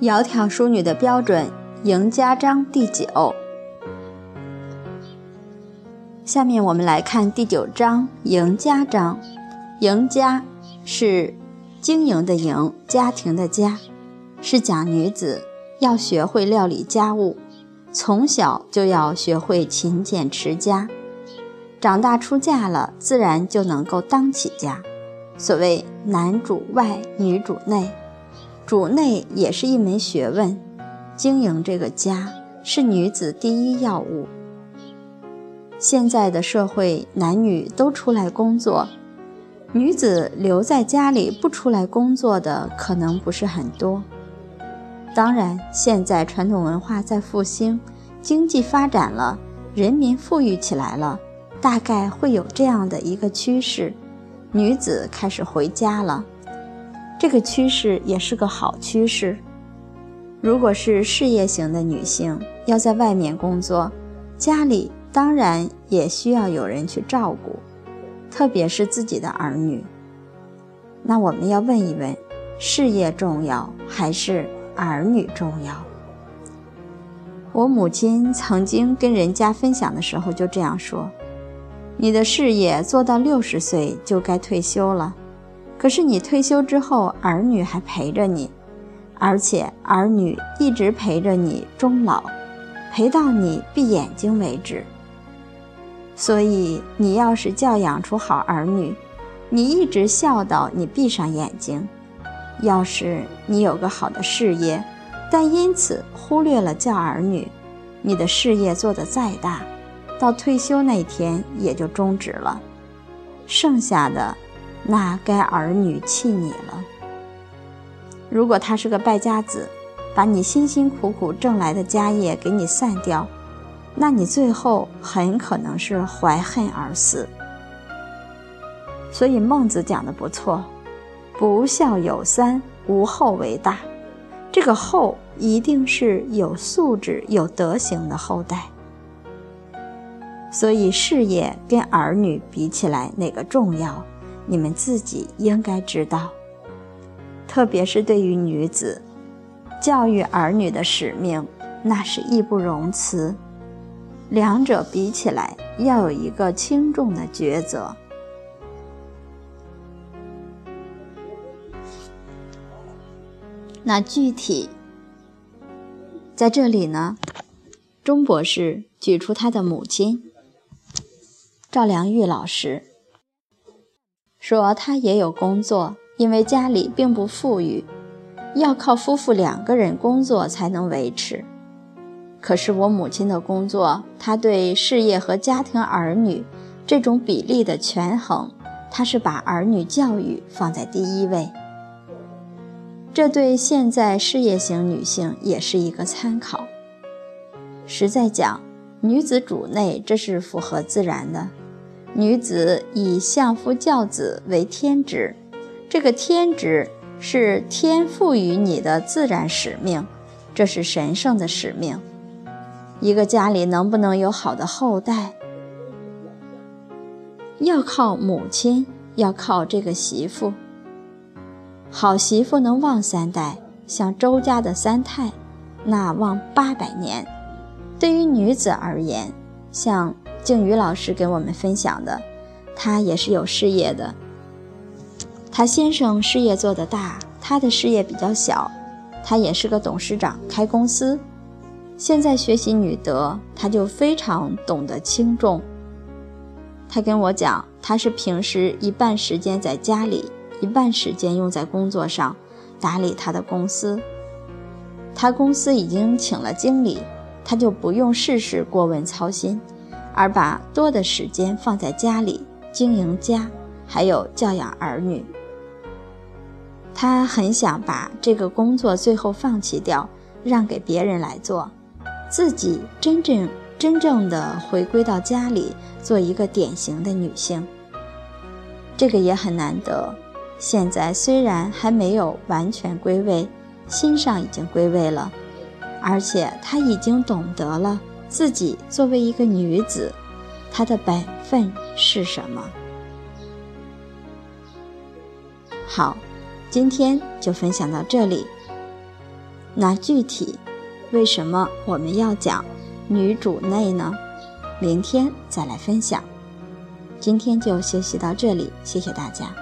窈窕淑女的标准，赢家章第九。下面我们来看第九章赢家章。赢家是经营的营，家庭的家，是讲女子要学会料理家务，从小就要学会勤俭持家，长大出嫁了，自然就能够当起家。所谓男主外，女主内。主内也是一门学问，经营这个家是女子第一要务。现在的社会，男女都出来工作，女子留在家里不出来工作的可能不是很多。当然，现在传统文化在复兴，经济发展了，人民富裕起来了，大概会有这样的一个趋势，女子开始回家了。这个趋势也是个好趋势。如果是事业型的女性要在外面工作，家里当然也需要有人去照顾，特别是自己的儿女。那我们要问一问：事业重要还是儿女重要？我母亲曾经跟人家分享的时候就这样说：“你的事业做到六十岁就该退休了。”可是你退休之后，儿女还陪着你，而且儿女一直陪着你终老，陪到你闭眼睛为止。所以你要是教养出好儿女，你一直孝到你闭上眼睛；要是你有个好的事业，但因此忽略了教儿女，你的事业做得再大，到退休那天也就终止了，剩下的。那该儿女气你了。如果他是个败家子，把你辛辛苦苦挣来的家业给你散掉，那你最后很可能是怀恨而死。所以孟子讲的不错，“不孝有三，无后为大。”这个后一定是有素质、有德行的后代。所以事业跟儿女比起来，哪个重要？你们自己应该知道，特别是对于女子，教育儿女的使命，那是义不容辞。两者比起来，要有一个轻重的抉择。那具体在这里呢？钟博士举出他的母亲赵良玉老师。说他也有工作，因为家里并不富裕，要靠夫妇两个人工作才能维持。可是我母亲的工作，她对事业和家庭儿女这种比例的权衡，她是把儿女教育放在第一位。这对现在事业型女性也是一个参考。实在讲，女子主内，这是符合自然的。女子以相夫教子为天职，这个天职是天赋予你的自然使命，这是神圣的使命。一个家里能不能有好的后代，要靠母亲，要靠这个媳妇。好媳妇能旺三代，像周家的三太，那旺八百年。对于女子而言，像。静宇老师给我们分享的，他也是有事业的。他先生事业做得大，他的事业比较小，他也是个董事长，开公司。现在学习女德，他就非常懂得轻重。他跟我讲，他是平时一半时间在家里，一半时间用在工作上，打理他的公司。他公司已经请了经理，他就不用事事过问操心。而把多的时间放在家里经营家，还有教养儿女。他很想把这个工作最后放弃掉，让给别人来做，自己真正真正的回归到家里，做一个典型的女性。这个也很难得。现在虽然还没有完全归位，心上已经归位了，而且他已经懂得了。自己作为一个女子，她的本分是什么？好，今天就分享到这里。那具体为什么我们要讲女主内呢？明天再来分享。今天就学习到这里，谢谢大家。